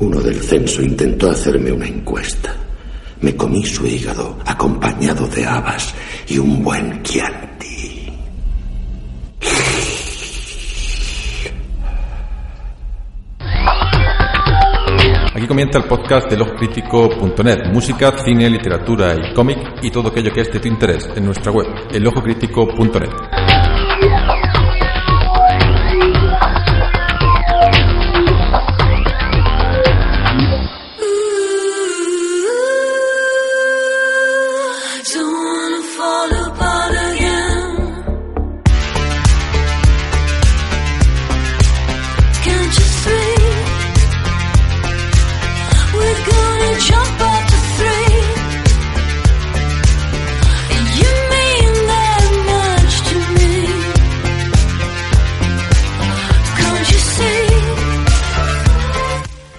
Uno del censo intentó hacerme una encuesta. Me comí su hígado acompañado de habas y un buen chianti. Aquí comienza el podcast de elojocrítico.net, música, cine, literatura y cómic y todo aquello que es de tu interés en nuestra web, elojocrítico.net.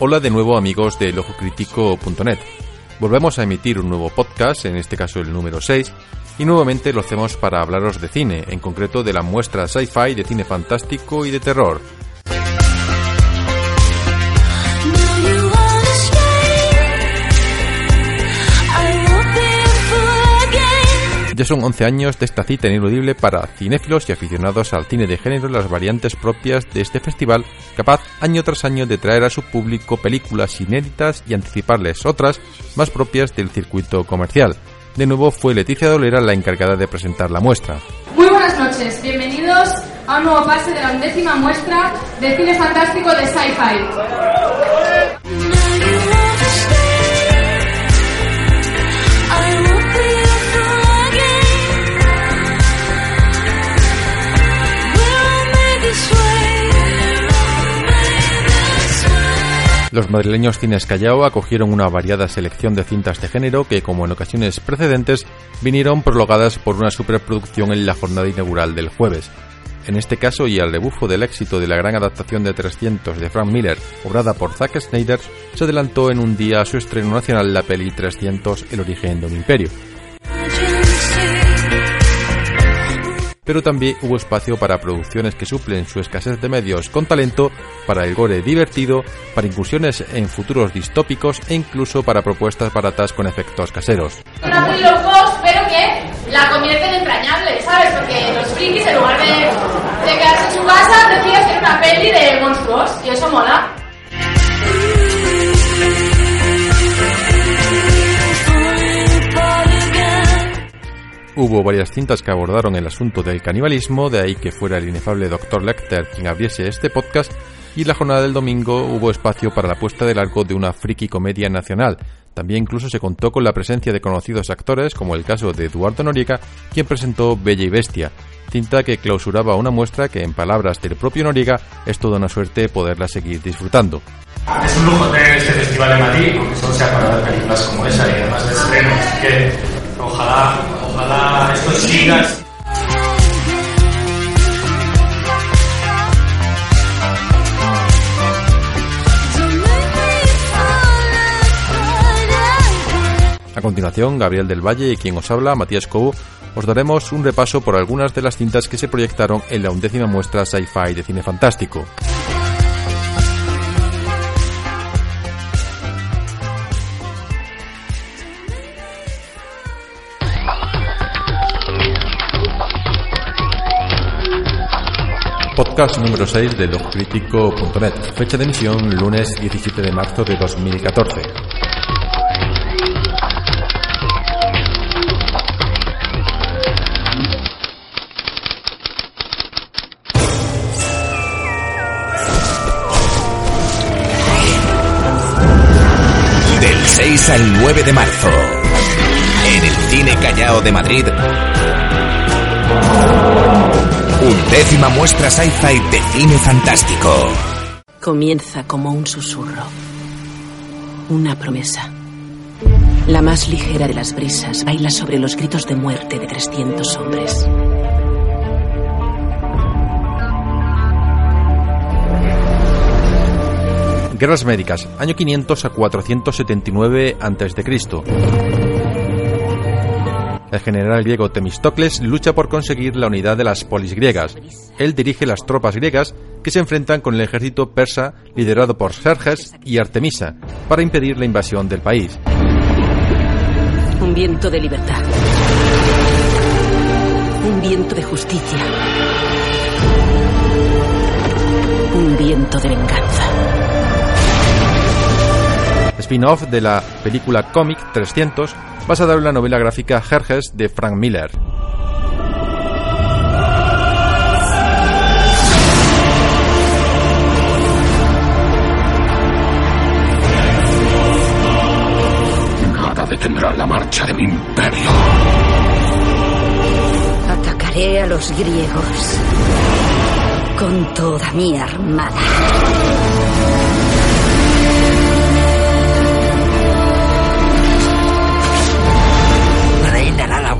Hola de nuevo amigos de elojocrítico.net. Volvemos a emitir un nuevo podcast, en este caso el número 6, y nuevamente lo hacemos para hablaros de cine, en concreto de la muestra sci-fi de cine fantástico y de terror. Ya son 11 años de esta cita ineludible para cinéfilos y aficionados al cine de género las variantes propias de este festival, capaz año tras año de traer a su público películas inéditas y anticiparles otras más propias del circuito comercial. De nuevo fue Leticia Dolera la encargada de presentar la muestra. Muy buenas noches, bienvenidos a un nuevo pase de la undécima muestra de cine fantástico de sci-fi. Los madrileños Cines Callao acogieron una variada selección de cintas de género que, como en ocasiones precedentes, vinieron prologadas por una superproducción en la jornada inaugural del jueves. En este caso, y al rebufo del éxito de la gran adaptación de 300 de Frank Miller, obrada por Zack Snyder, se adelantó en un día a su estreno nacional la peli 300 El origen de un imperio. Pero también hubo espacio para producciones que suplen su escasez de medios con talento, para el gore divertido, para incursiones en futuros distópicos e incluso para propuestas baratas con efectos caseros. Low cost, pero que la convierte en entrañable, ¿sabes? Porque los frikis, en lugar de, de quedarse en su casa, deciden hacer una peli de monstruos, y eso mola. Hubo varias cintas que abordaron el asunto del canibalismo, de ahí que fuera el inefable Dr. Lecter quien abriese este podcast, y la jornada del domingo hubo espacio para la puesta del arco de una friki comedia nacional. También incluso se contó con la presencia de conocidos actores, como el caso de Eduardo Noriega, quien presentó Bella y Bestia, cinta que clausuraba una muestra que, en palabras del propio Noriega, es toda una suerte poderla seguir disfrutando. Es un lujo tener este festival en Madrid, aunque solo sea para ver películas como esa y además de estrenos. Que A continuación, Gabriel del Valle y quien os habla, Matías Cobo, os daremos un repaso por algunas de las cintas que se proyectaron en la undécima muestra sci-fi de cine fantástico. Podcast número 6 de logcrítico.net. Fecha de emisión lunes 17 de marzo de 2014. Del 6 al 9 de marzo, en el Cine Callao de Madrid, undécima muestra sci-fi de cine fantástico. Comienza como un susurro. Una promesa. La más ligera de las brisas baila sobre los gritos de muerte de 300 hombres. Guerras médicas, año 500 a 479 a.C. El general griego Temistocles lucha por conseguir la unidad de las polis griegas. Él dirige las tropas griegas que se enfrentan con el ejército persa liderado por Serges y Artemisa para impedir la invasión del país. Un viento de libertad. Un viento de justicia. Un viento de venganza. Spin-off de la película cómic 300 basada en la novela gráfica Jerjes de Frank Miller. Nada detendrá la marcha de mi imperio. Atacaré a los griegos con toda mi armada.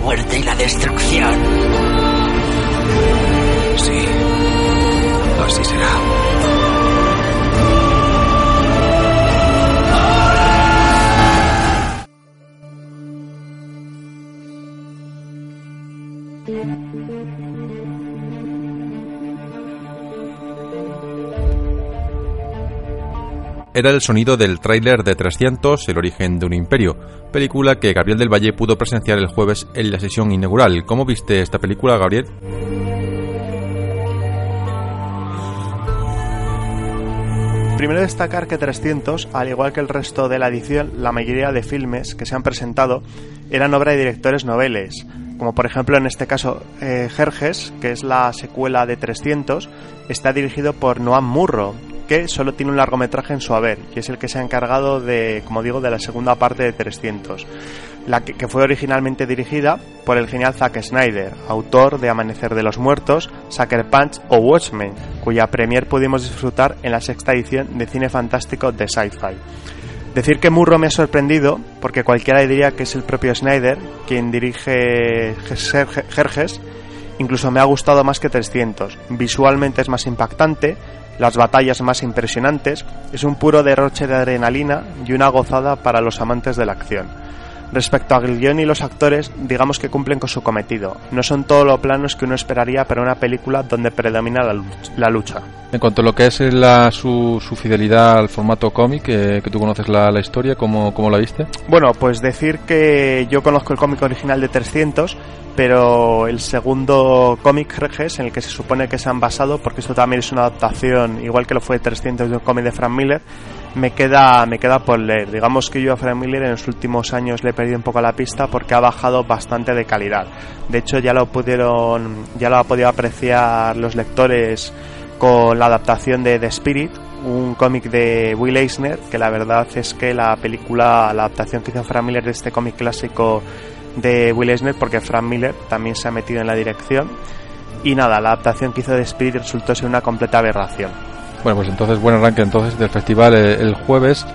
Muerte y la destrucción. Sí, así será. Era el sonido del tráiler de 300, El origen de un imperio, película que Gabriel del Valle pudo presenciar el jueves en la sesión inaugural. ¿Cómo viste esta película, Gabriel? Primero destacar que 300, al igual que el resto de la edición, la mayoría de filmes que se han presentado eran obra de directores noveles, como por ejemplo en este caso eh, Jerjes, que es la secuela de 300, está dirigido por Noam Murro, que solo tiene un largometraje en su haber, y es el que se ha encargado de, como digo, de la segunda parte de 300, la que, fue originalmente dirigida por el genial Zack Snyder, autor de Amanecer de los Muertos, Sucker Punch o Watchmen, cuya premier pudimos disfrutar en la sexta edición de Cine Fantástico de Sci-Fi. Decir que Murro me ha sorprendido, porque cualquiera diría que es el propio Snyder quien dirige Jerjes, incluso me ha gustado más que 300. Visualmente es más impactante, las batallas más impresionantes, es un puro derroche de adrenalina y una gozada para los amantes de la acción. Respecto al guion y los actores, digamos que cumplen con su cometido. No son todo lo planos que uno esperaría para una película donde predomina la lucha. En cuanto a lo que es la, su, su fidelidad al formato cómic, eh, que tú conoces la, la historia, ¿cómo, ¿cómo la viste? Bueno, pues decir que yo conozco el cómic original de 300, pero el segundo cómic Reges, en el que se supone que se han basado, porque esto también es una adaptación, igual que lo fue 300 de un cómic de Frank Miller, me queda, me queda por leer. Digamos que yo a Frank Miller en los últimos años le he perdido un poco la pista porque ha bajado bastante de calidad. De hecho, ya lo pudieron, ya lo ha podido apreciar los lectores con la adaptación de The Spirit, un cómic de Will Eisner, que la verdad es que la película, la adaptación que hizo Frank Miller de este cómic clásico de Will Eisner, porque Frank Miller también se ha metido en la dirección. Y nada, la adaptación que hizo de Spirit resultó ser una completa aberración. Bueno, pues entonces buen arranque entonces del festival eh, el jueves.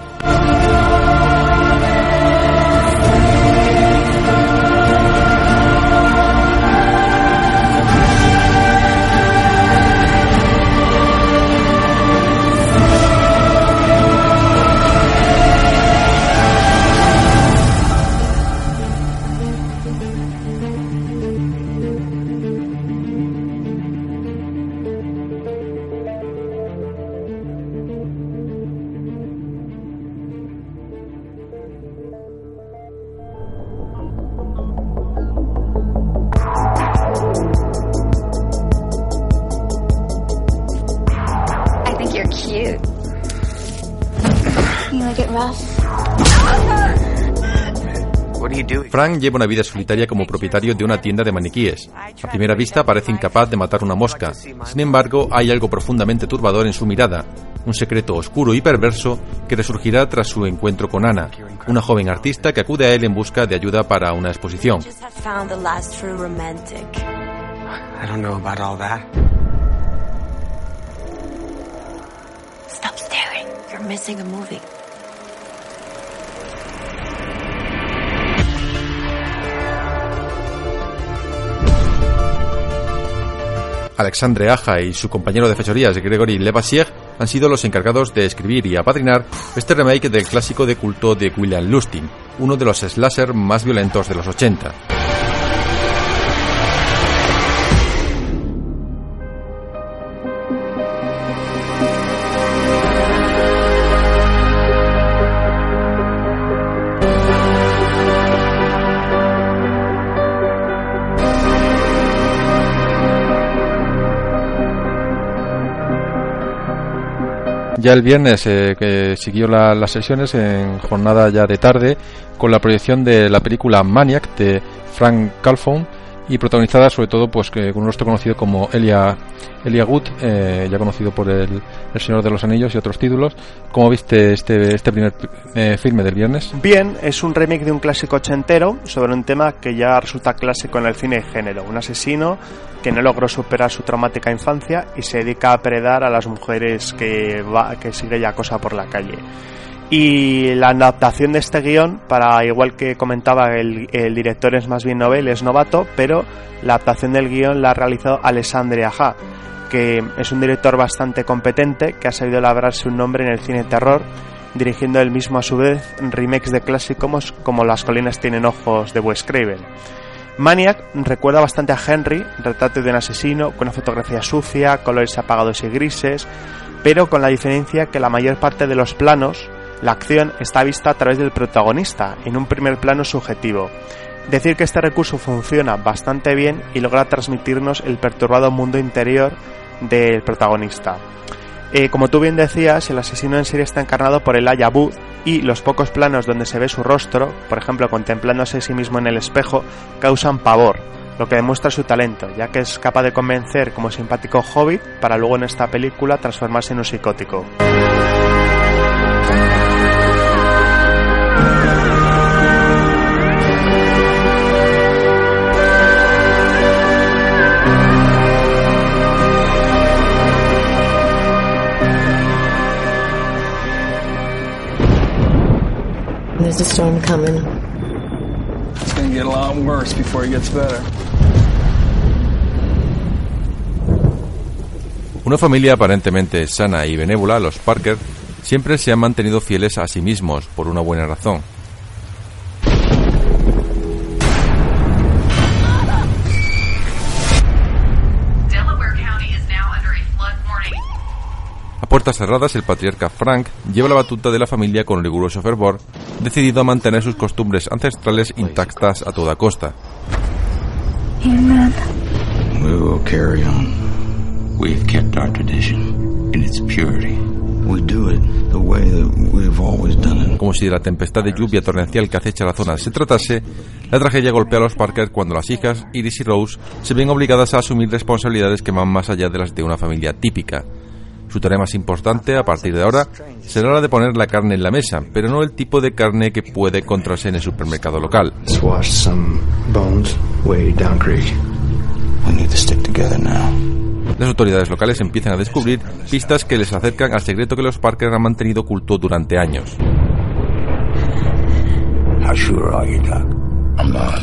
Frank lleva una vida solitaria como propietario de una tienda de maniquíes. A primera vista parece incapaz de matar una mosca. Sin embargo, hay algo profundamente turbador en su mirada, un secreto oscuro y perverso que resurgirá tras su encuentro con Ana, una joven artista que acude a él en busca de ayuda para una exposición. Stop staring. You're missing a movie. Alexandre Aja y su compañero de fechorías Gregory Levassier han sido los encargados de escribir y apadrinar este remake del clásico de culto de William Lustig, uno de los slasher más violentos de los 80. Ya el viernes eh, que siguió la- las sesiones en jornada ya de tarde con la proyección de la película Maniac de Frank Calfon y protagonizada sobre todo pues que con un rostro conocido como Elia Elia Wood, eh, ya conocido por el, el Señor de los Anillos y otros títulos. ¿Cómo viste este este primer eh, filme del viernes? Bien, es un remake de un clásico ochentero sobre un tema que ya resulta clásico en el cine de género. Un asesino que no logró superar su traumática infancia y se dedica a predar a las mujeres que, va, que sigue y acosa por la calle. Y la adaptación de este guion, para igual que comentaba, el, director es más bien novel, es novato, pero la adaptación del guion la ha realizado Alessandre Aja, que es un director bastante competente que ha sabido labrarse un nombre en el cine terror, dirigiendo él mismo a su vez remakes de clásicos como Las colinas tienen ojos de Wes Craven. Maniac recuerda bastante a Henry, retrato de un asesino, con una fotografía sucia, colores apagados y grises, pero con la diferencia que la mayor parte de los planos, la acción está vista a través del protagonista, en un primer plano subjetivo. Decir que este recurso funciona bastante bien y logra transmitirnos el perturbado mundo interior del protagonista. Eh, como tú bien decías, el asesino en serie está encarnado por el Ayabú y los pocos planos donde se ve su rostro, por ejemplo contemplándose a sí mismo en el espejo, causan pavor, lo que demuestra su talento, ya que es capaz de convencer como simpático hobbit para luego en esta película transformarse en un psicótico. There's a storm coming. It's gonna get a lot worse before it gets better. Una familia aparentemente sana y benévola, los Parker, siempre se han mantenido fieles a sí mismos por una buena razón. Delaware County is now under a flood warning. A puertas cerradas, el patriarca Frank lleva la batuta de la familia con riguroso fervor, decidido a mantener sus costumbres ancestrales intactas a toda costa. Amen. We will carry on. We've kept our tradition in its purity. We do it the way that we've always done it. Como si de la tempestad de lluvia torrencial que acecha la zona se tratase, la tragedia golpea a los Parker cuando las hijas, Iris y Rose, se ven obligadas a asumir responsabilidades que van más allá de las de una familia típica. Su tarea más importante, a partir de ahora, será la de poner la carne en la mesa, pero no el tipo de carne que puede encontrarse en el supermercado local. Las autoridades locales empiezan a descubrir pistas que les acercan al secreto que los Parker han mantenido oculto durante años. How sure are you, Doc? I'm not.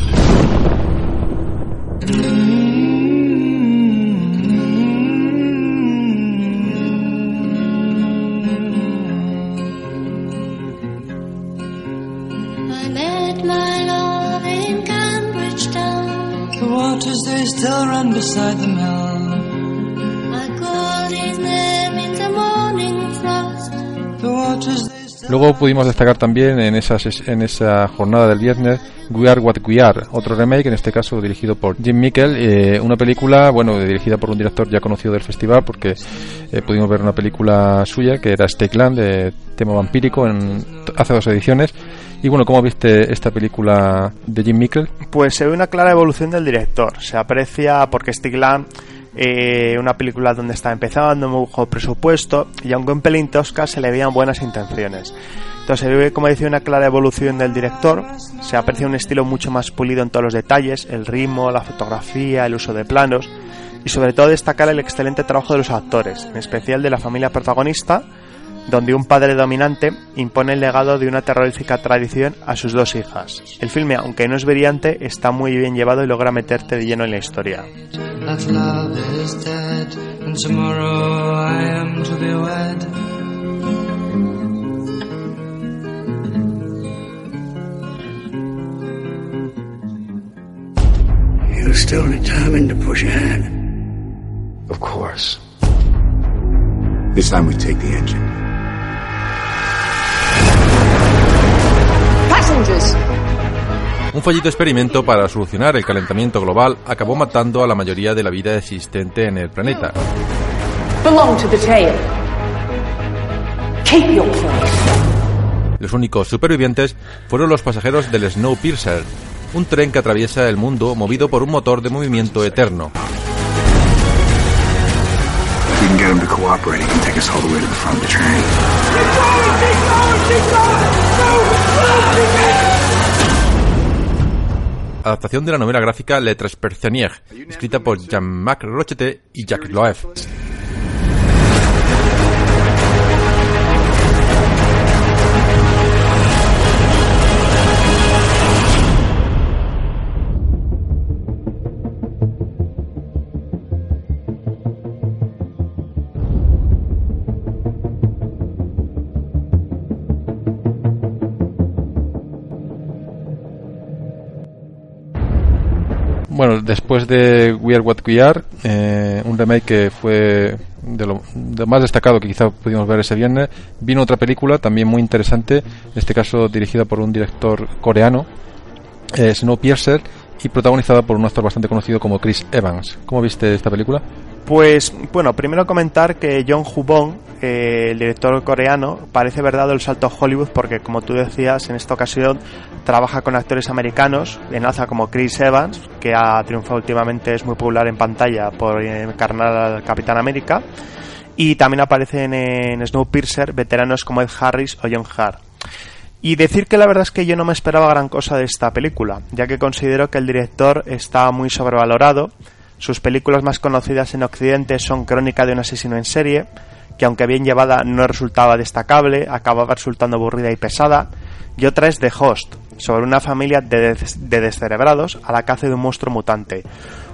I met my love in Cambridge town. The waters they still run beside the mill. Luego pudimos destacar también en esa, ses- en esa jornada del viernes We Are What We Are, otro remake, en este caso dirigido por Jim Mickle, eh, una película, bueno, dirigida por un director ya conocido del festival, porque eh, pudimos ver una película suya que era Stake Land, de tema vampírico, en, hace dos ediciones. Y bueno, ¿cómo viste esta película de Jim Mickle? Pues se ve una clara evolución del director. Se aprecia porque Stigland, eh, una película donde está empezando, muy bajo presupuesto, y aunque un pelín tosca, se le veían buenas intenciones. Entonces se ve, como decía, una clara evolución del director. Se aprecia un estilo mucho más pulido en todos los detalles, el ritmo, la fotografía, el uso de planos, y sobre todo destacar el excelente trabajo de los actores, en especial de la familia protagonista, donde un padre dominante impone el legado de una terrorífica tradición a sus dos hijas. El filme, aunque no es brillante, está muy bien llevado y logra meterte de lleno en la historia. That love is dead, and tomorrow I am to be wed. You're still determined to push ahead. Of course. This time we take the engine. Un fallido experimento para solucionar el calentamiento global acabó matando a la mayoría de la vida existente en el planeta. Los únicos supervivientes fueron los pasajeros del Snowpiercer, un tren que atraviesa el mundo movido por un motor de movimiento eterno. We can get him to cooperate. He can take us all the way to the front of the train. Adaptación de la novela gráfica Le Transpercenier, escrita por Jean-Marc Rochette y Jacques Loeff. Bueno, después de We Are What We Are, eh, un remake que fue de lo, más destacado que quizá pudimos ver ese viernes, vino otra película también muy interesante, en este caso dirigida por un director coreano, eh, Snowpiercer, y protagonizada por un actor bastante conocido como Chris Evans. ¿Cómo viste esta película? Pues bueno, primero comentar que John Hubong, eh, el director coreano, parece haber dado el salto a Hollywood porque, como tú decías, en esta ocasión trabaja con actores americanos, en alza como Chris Evans, que ha triunfado últimamente, es muy popular en pantalla por encarnar al Capitán América, y también aparecen en Snowpiercer veteranos como Ed Harris o John Hart. Y decir que la verdad es que yo no me esperaba gran cosa de esta película, ya que considero que el director está muy sobrevalorado. Sus películas más conocidas en Occidente son Crónica de un asesino en serie, que aunque bien llevada no resultaba destacable, acababa resultando aburrida y pesada, y otra es The Host, sobre una familia de, de descerebrados a la caza de un monstruo mutante.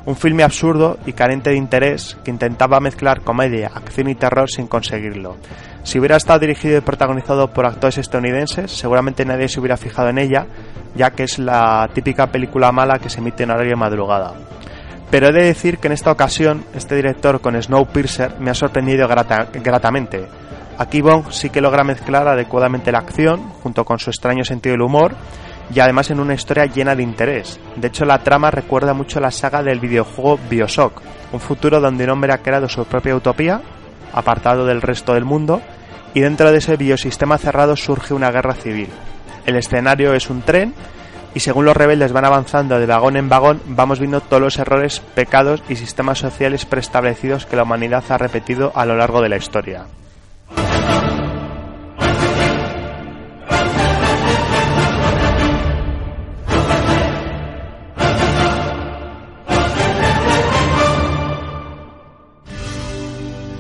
Un filme absurdo y carente de interés que intentaba mezclar comedia, acción y terror sin conseguirlo. Si hubiera estado dirigido y protagonizado por actores estadounidenses, seguramente nadie se hubiera fijado en ella, ya que es la típica película mala que se emite en horario de madrugada. Pero he de decir que en esta ocasión, este director con Snowpiercer me ha sorprendido grata gratamente. Aquí Bong sí que logra mezclar adecuadamente la acción, junto con su extraño sentido del humor, y además en una historia llena de interés. De hecho, la trama recuerda mucho la saga del videojuego Bioshock, un futuro donde un hombre ha creado su propia utopía, apartado del resto del mundo, y dentro de ese biosistema cerrado surge una guerra civil. El escenario es un tren y según los rebeldes van avanzando de vagón en vagón, vamos viendo todos los errores, pecados y sistemas sociales preestablecidos que la humanidad ha repetido a lo largo de la historia.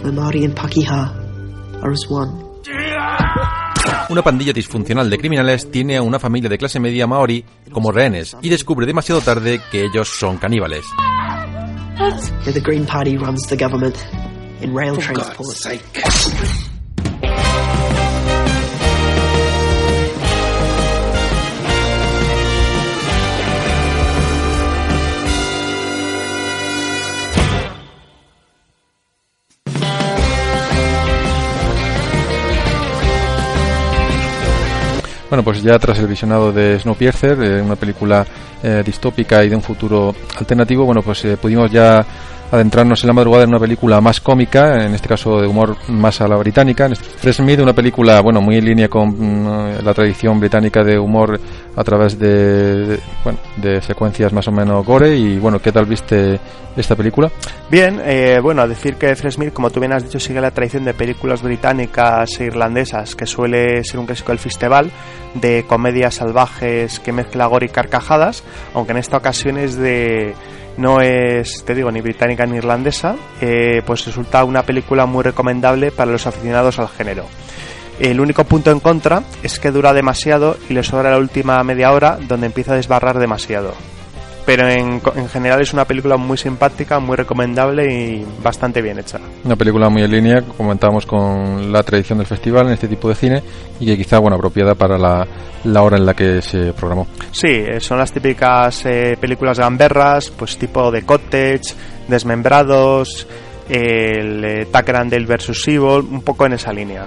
Mamari and Pakiha are as one. Una pandilla disfuncional de criminales tiene a una familia de clase media maori como rehenes y descubre demasiado tarde que ellos son caníbales. The Green Party runs the government in rail For transport. Bueno, pues ya tras el visionado de Snowpiercer, eh, una película eh, distópica y de un futuro alternativo, bueno, pues eh, pudimos ya adentrarnos en la madrugada en una película más cómica, en este caso de humor más a la británica. Este- Fred Smith, una película, bueno, muy en línea con mm, la tradición británica de humor a través de, bueno, de secuencias más o menos gore. Y bueno, ¿qué tal viste esta película? Bien, eh, bueno, a decir que Fred Smith, como tú bien has dicho, sigue la tradición de películas británicas e irlandesas, que suele ser un clásico del festival, de comedias salvajes que mezcla gore y carcajadas, aunque en esta ocasión es de no es, te digo, ni británica ni irlandesa, eh, pues resulta una película muy recomendable para los aficionados al género. El único punto en contra es que dura demasiado y le sobra la última media hora donde empieza a desbarrar demasiado. Pero en, en general es una película muy simpática, muy recomendable y bastante bien hecha. Una película muy en línea, comentábamos, con la tradición del festival en este tipo de cine y que quizá, bueno, apropiada para la, la hora en la que se programó. Sí, eh, son las típicas eh, películas gamberras, pues tipo de Cottage, Desmembrados, el eh, Tucker and Dale vs. Evil, un poco en esa línea.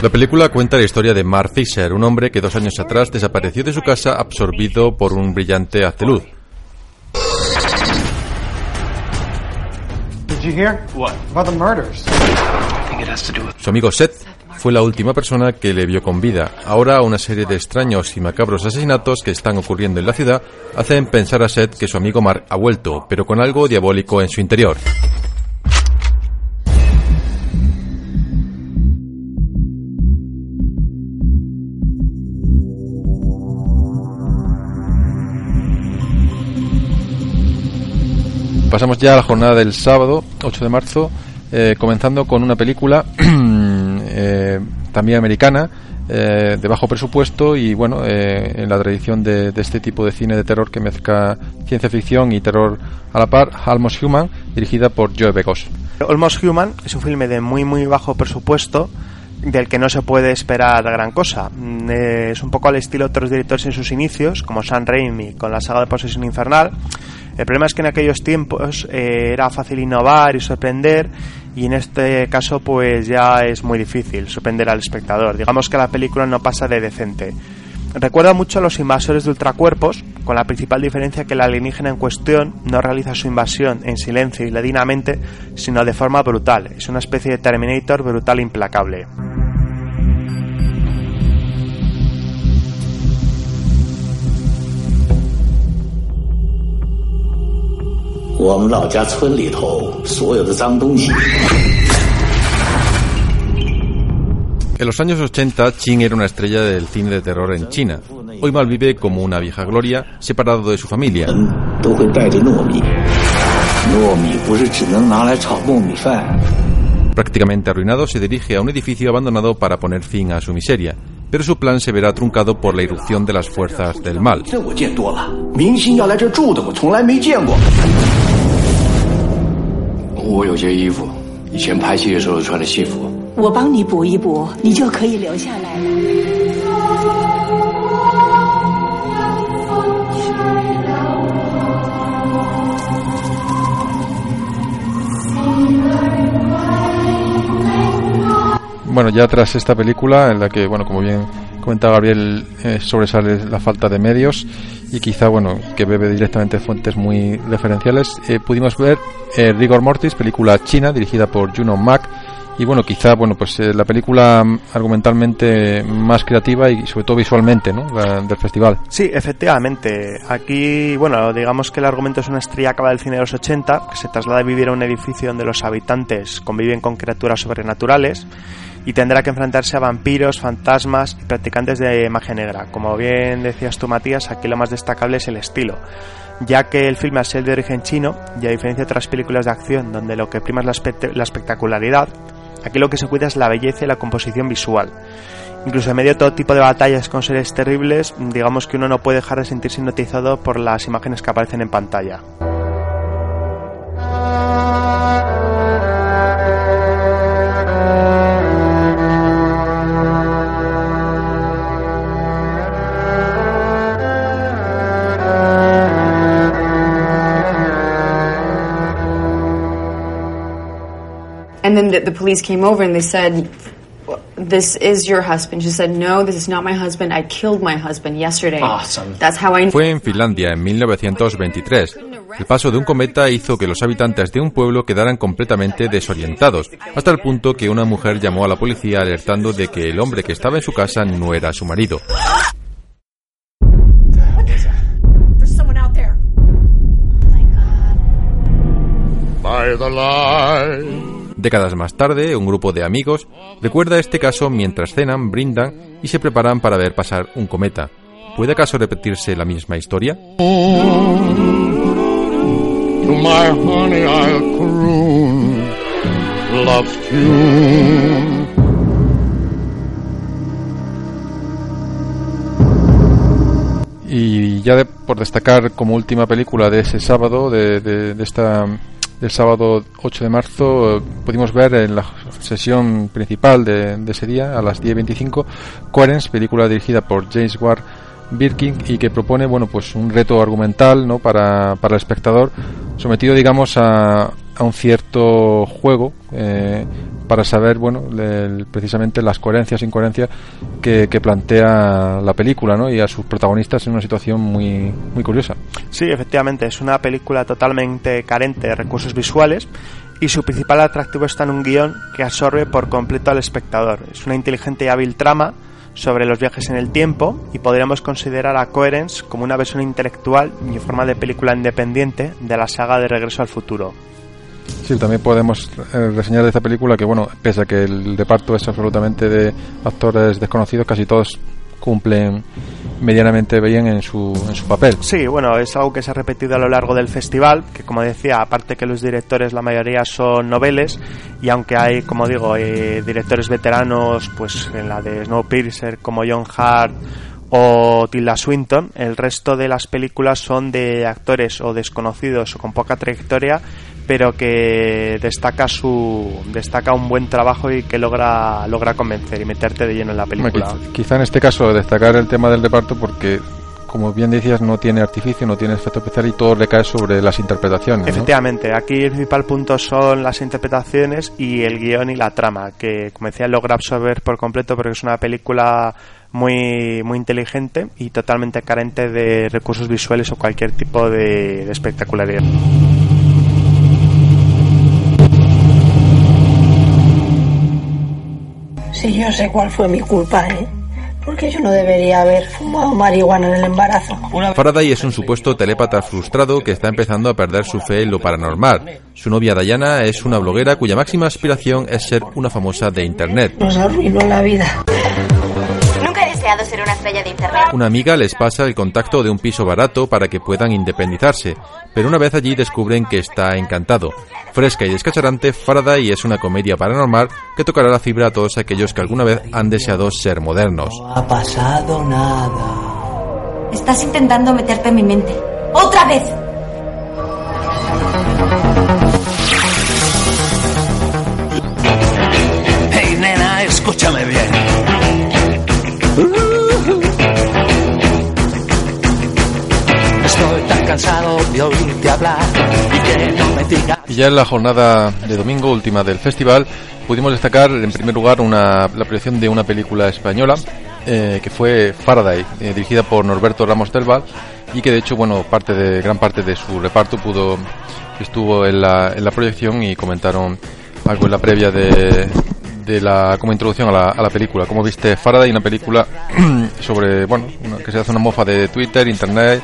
La película cuenta la historia de Mark Fisher, un hombre que dos años atrás desapareció de su casa absorbido por un brillante haz de luz. Su amigo Seth fue la última persona que le vio con vida. Ahora una serie de extraños y macabros asesinatos que están ocurriendo en la ciudad hacen pensar a Seth que su amigo Mark ha vuelto, pero con algo diabólico en su interior. Pasamos ya a la jornada del sábado, 8 de marzo, eh, comenzando con una película eh, también americana, eh, de bajo presupuesto y bueno, eh, en la tradición de, este tipo de cine de terror que mezcla ciencia ficción y terror a la par, Almost Human, dirigida por Joe Begos. Almost Human es un filme de muy muy bajo presupuesto del que no se puede esperar gran cosa. es un poco al estilo de otros directores en sus inicios, como Sam Raimi con la saga de Posesión Infernal. El problema es que en aquellos tiempos eh, era fácil innovar y sorprender y en este caso pues ya es muy difícil sorprender al espectador. Digamos que la película no pasa de decente. Recuerda mucho a los invasores de ultracuerpos, con la principal diferencia que el alienígena en cuestión no realiza su invasión en silencio y ladinamente, sino de forma brutal. Es una especie de Terminator brutal e implacable. 我们老家村里头所有的脏东西。 En los años 80, Chin era una estrella del cine de terror en China. Hoy malvive como una vieja gloria, separado de su familia. 都会带着糯米，糯米不是只能拿来炒糯米饭。 Prácticamente arruinado, se dirige a un edificio abandonado para poner fin a su miseria. Pero su plan se verá truncado por la irrupción de las fuerzas del mal. 这我见多了，明星要来这住的，我从来没见过。我有件衣服，以前拍戏的时候穿的戏服。 我帮你补一补，你就可以留下来了。 Bueno, ya tras esta película, en la que, bueno, como bien comentaba Gabriel, eh, sobresale la falta de medios y quizá, bueno, que bebe directamente fuentes muy referenciales, eh, pudimos ver eh, Rigor Mortis, película china dirigida por Juno Mack, y bueno, quizá, bueno, pues la película argumentalmente más creativa y sobre todo visualmente, ¿no? Del festival. Sí, efectivamente. Aquí, bueno, digamos que el argumento es una estrella acaba del cine de los 80 que se traslada a vivir a un edificio donde los habitantes conviven con criaturas sobrenaturales y tendrá que enfrentarse a vampiros, fantasmas y practicantes de magia negra. Como bien decías tú, Matías, aquí lo más destacable es el estilo, ya que el filme es el de origen chino y a diferencia de otras películas de acción donde lo que prima es la, la espectacularidad, aquí lo que se cuida es la belleza y la composición visual. Incluso en medio de todo tipo de batallas con seres terribles, digamos que uno no puede dejar de sentirse hipnotizado por las imágenes que aparecen en pantalla. Then the, the, police came over and they said, "This is your husband." She said, "No, this is not my husband. I killed my husband yesterday." Awesome. That's how I. Fue en Finlandia en 1923. El paso de un cometa hizo que los habitantes de un pueblo quedaran completamente desorientados, hasta el punto que una mujer llamó a la policía alertando de que el hombre que estaba en su casa no era su marido. By the light. Décadas más tarde, un grupo de amigos recuerda este caso mientras cenan, brindan y se preparan para ver pasar un cometa. ¿Puede acaso repetirse la misma historia? To my honey I'll croon love's tune. Y ya de, por destacar como última película de ese sábado, de, de, de esta del sábado 8 de marzo pudimos ver en la sesión principal de, ese día a las 10.25 Coherence, película dirigida por James Ward Birkin y que propone bueno pues un reto argumental no para, para el espectador sometido digamos a, a un cierto juego eh, para saber, bueno, precisamente las coherencias e incoherencias que, que, plantea la película, ¿no? Y a sus protagonistas en una situación muy, muy curiosa. Sí, efectivamente, es una película totalmente carente de recursos visuales y su principal atractivo está en un guion que absorbe por completo al espectador. Es una inteligente y hábil trama sobre los viajes en el tiempo y podríamos considerar a Coherence como una versión intelectual y forma de película independiente de la saga de Regreso al Futuro. Sí, también podemos eh, reseñar de esta película que, bueno, pese a que el reparto es absolutamente de actores desconocidos, casi todos cumplen medianamente bien en su, en su papel. Sí, bueno, es algo que se ha repetido a lo largo del festival, que como decía, aparte que los directores la mayoría son noveles, y aunque hay, como digo, eh, directores veteranos, pues en la de Snowpiercer como John Hart o Tilda Swinton, el resto de las películas son de actores o desconocidos o con poca trayectoria pero que destaca su destaca un buen trabajo y que logra logra convencer y meterte de lleno en la película. quizá, en este caso destacar el tema del reparto porque como bien decías, no tiene artificio, no tiene efecto especial y todo recae sobre las interpretaciones. Efectivamente, aquí el principal punto son las interpretaciones y el guion y la trama, que como decía logra absorber por completo porque es una película muy, muy inteligente y totalmente carente de recursos visuales o cualquier tipo de espectacularidad. Sí, yo sé cuál fue mi culpa, ¿eh? Porque yo no debería haber fumado marihuana en el embarazo. Faraday es un supuesto telépata frustrado que está empezando a perder su fe en lo paranormal. Su novia Diana es una bloguera cuya máxima aspiración es ser una famosa de Internet. Nos arruinó la vida. Deseado ser una estrella de Internet. Una amiga les pasa el contacto de un piso barato para que puedan independizarse, pero una vez allí descubren que está encantado. Fresca y descacharante, Faraday es una comedia paranormal que tocará la fibra a todos aquellos que alguna vez han deseado ser modernos. No ha pasado nada. Estás intentando meterte en mi mente. ¡Otra vez! Hey, nena, escúchame bien. Y ya en la jornada de domingo última del festival pudimos destacar en primer lugar una, la proyección de una película española eh, que fue Faraday, eh, dirigida por Norberto Ramos del Val y que de hecho bueno parte de gran parte de su reparto pudo estuvo en la, en la proyección y comentaron algo en la previa de, de la como introducción a la, a la película. Como viste Faraday, una película sobre bueno que se hace una mofa de Twitter, Internet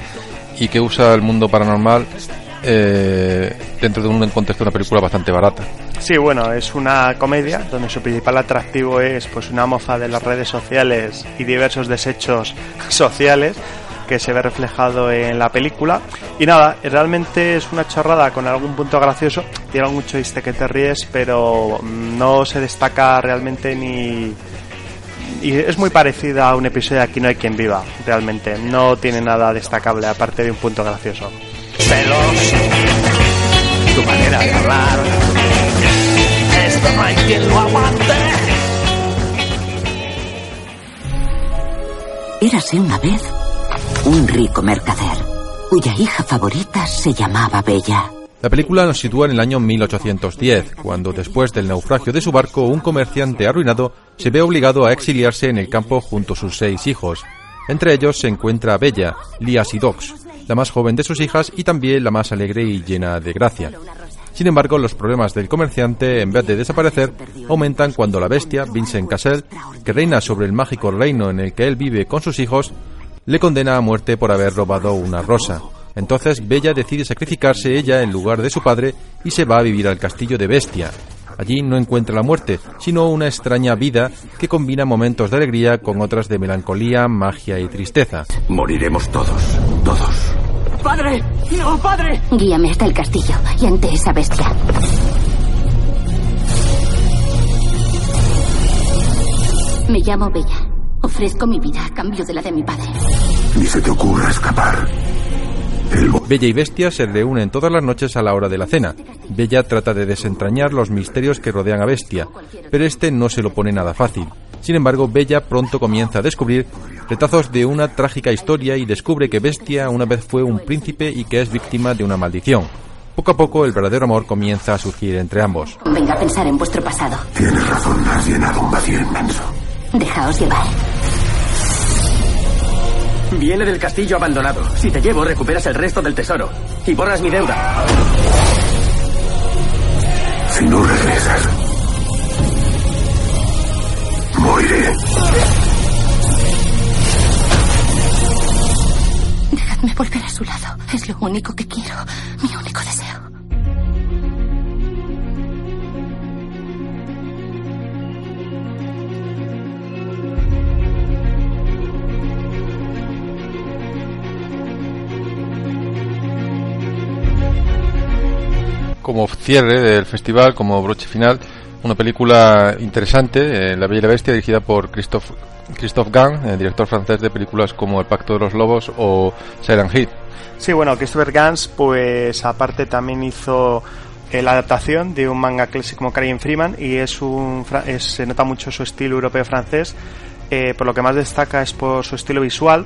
y que usa el mundo paranormal eh, dentro de un contexto de una película bastante barata. Sí, bueno, es una comedia donde su principal atractivo es pues una mofa de las redes sociales y diversos desechos sociales que se ve reflejado en la película. Y nada, realmente es una chorrada con algún punto gracioso. Tiene algún chiste que te ríes, pero no se destaca realmente ni. Y es muy parecida a un episodio de Aquí no hay quien viva, realmente. No tiene nada destacable, aparte de un punto gracioso. Celos, tu manera de hablar. Esto no hay quien lo aguante. Érase una vez un rico mercader, cuya hija favorita se llamaba Bella. La película nos sitúa en el año 1810, cuando después del naufragio de su barco, un comerciante arruinado se ve obligado a exiliarse en el campo junto a sus seis hijos. Entre ellos se encuentra Bella, Lia Sidox, la más joven de sus hijas y también la más alegre y llena de gracia. Sin embargo, los problemas del comerciante, en vez de desaparecer, aumentan cuando la bestia, Vincent Cassel, que reina sobre el mágico reino en el que él vive con sus hijos, le condena a muerte por haber robado una rosa. Entonces Bella decide sacrificarse ella en lugar de su padre y se va a vivir al castillo de Bestia. Allí no encuentra la muerte, sino una extraña vida que combina momentos de alegría con otras de melancolía, magia y tristeza. Moriremos todos, todos. ¡Padre! ¡No, padre! Guíame hasta el castillo y ante esa bestia. Me llamo Bella. Ofrezco mi vida a cambio de la de mi padre. Ni se te ocurra escapar. Bella y Bestia se reúnen todas las noches a la hora de la cena. Bella trata de desentrañar los misterios que rodean a Bestia, pero este no se lo pone nada fácil. Sin embargo, Bella pronto comienza a descubrir retazos de una trágica historia y descubre que Bestia una vez fue un príncipe y que es víctima de una maldición. Poco a poco el verdadero amor comienza a surgir entre ambos. Venga a pensar en vuestro pasado. Tienes razón, has llenado un vacío inmenso. Dejaos llevar. Viene del castillo abandonado. Si te llevo, recuperas el resto del tesoro. Y borras mi deuda. Si no regresas, moriré. Dejadme volver a su lado. Es lo único que quiero. Mi único Como cierre del festival, como broche final, una película interesante, eh, La Bella y la Bestia, dirigida por Christophe, Christophe Gans, eh, director francés de películas como El Pacto de los Lobos o Silent Hill. Sí, bueno, Christopher Gans, pues aparte también hizo eh, la adaptación de un manga clásico como Carrie Freeman y es un es- se nota mucho su estilo europeo-francés. eh, por lo que más destaca es por su estilo visual,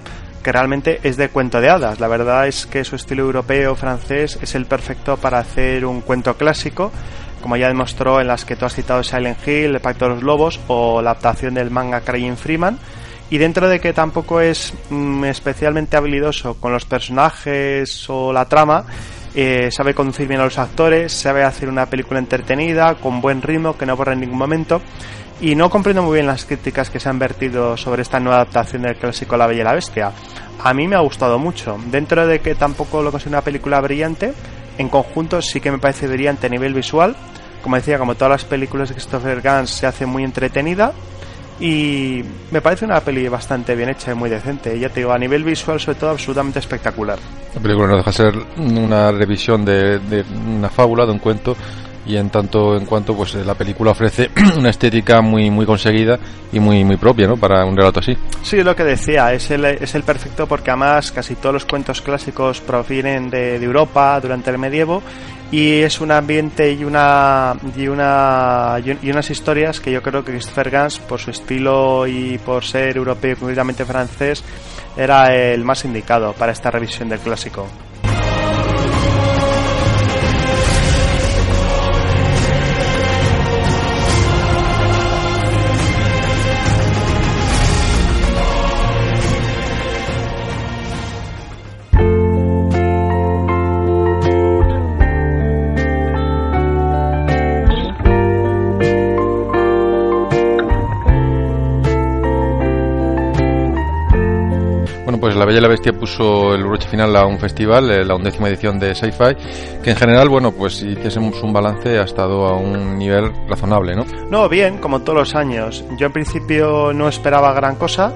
que realmente es de cuento de hadas. La verdad es que su estilo europeo-francés es el perfecto para hacer un cuento clásico, como ya demostró en las que tú has citado Silent Hill, El Pacto de los Lobos o la adaptación del manga Crying Freeman. Y dentro de que tampoco es mm, especialmente habilidoso con los personajes o la trama, eh, sabe conducir bien a los actores, sabe hacer una película entretenida, con buen ritmo, que no aburre en ningún momento. Y no comprendo muy bien las críticas que se han vertido sobre esta nueva adaptación del clásico La Bella y la Bestia. A mí me ha gustado mucho. Dentro de que tampoco lo considero una película brillante, en conjunto sí que me parece brillante a nivel visual. Como decía, como todas las películas de Christopher Gans, se hace muy entretenida. Y me parece una peli bastante bien hecha y muy decente. Ya te digo, a nivel visual, sobre todo, absolutamente espectacular. La película no deja de ser una revisión de una fábula, de un cuento, y en tanto en cuanto pues la película ofrece una estética muy muy conseguida y muy muy propia ¿no? para un relato así Sí, lo que decía, es el, es el perfecto porque además casi todos los cuentos clásicos provienen de, de Europa durante el medievo y es un ambiente y una y una y unas historias que yo creo que Christopher Gans por su estilo y por ser europeo y concretamente francés era el más indicado para esta revisión del clásico. Bella y la Bestia puso el broche final a un festival, eh, la undécima edición de Sci-Fi, que en general, bueno, pues si hiciésemos un balance ha estado a un nivel razonable, ¿no? No, bien, como todos los años. Yo en principio no esperaba gran cosa.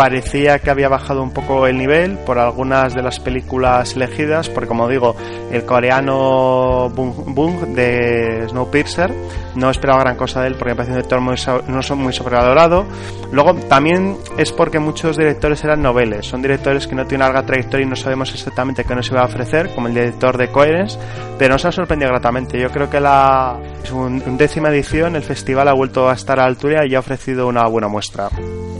Parecía que había bajado un poco el nivel por algunas de las películas elegidas, porque como digo, el coreano Bung Bung de Snowpiercer no esperaba gran cosa de él porque me parece un director muy, no son muy sobrevalorado. Luego también es porque muchos directores eran noveles, son directores que no tienen larga trayectoria y no sabemos exactamente qué nos iba a ofrecer, como el director de Coherence, pero nos ha sorprendido gratamente. Yo creo que la décima edición, el festival ha vuelto a estar a la altura y ha ofrecido una buena muestra.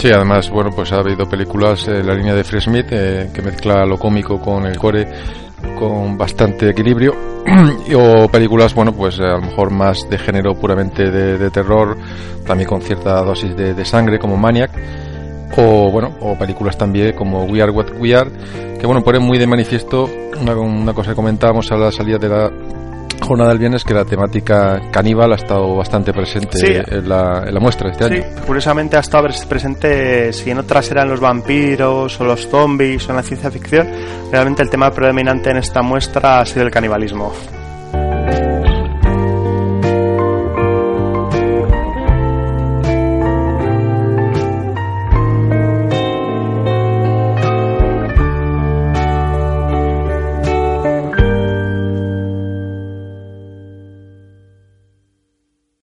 Sí, además, bueno, pues ha habido películas en la línea de Free Smith eh, que mezcla lo cómico con el core con bastante equilibrio. O películas, bueno, pues eh, a lo mejor más de género puramente de, terror, también con cierta dosis de, de sangre como Maniac. O bueno, o películas también como We Are What We Are, que bueno, ponen muy de manifiesto una, una cosa que comentábamos a la salida de la jornada del viernes que la temática caníbal ha estado bastante presente Sí. en, la, en la muestra este Sí, año. curiosamente ha estado presente, si en otras eran los vampiros o los zombies o en la ciencia ficción, realmente el tema predominante en esta muestra ha sido el canibalismo.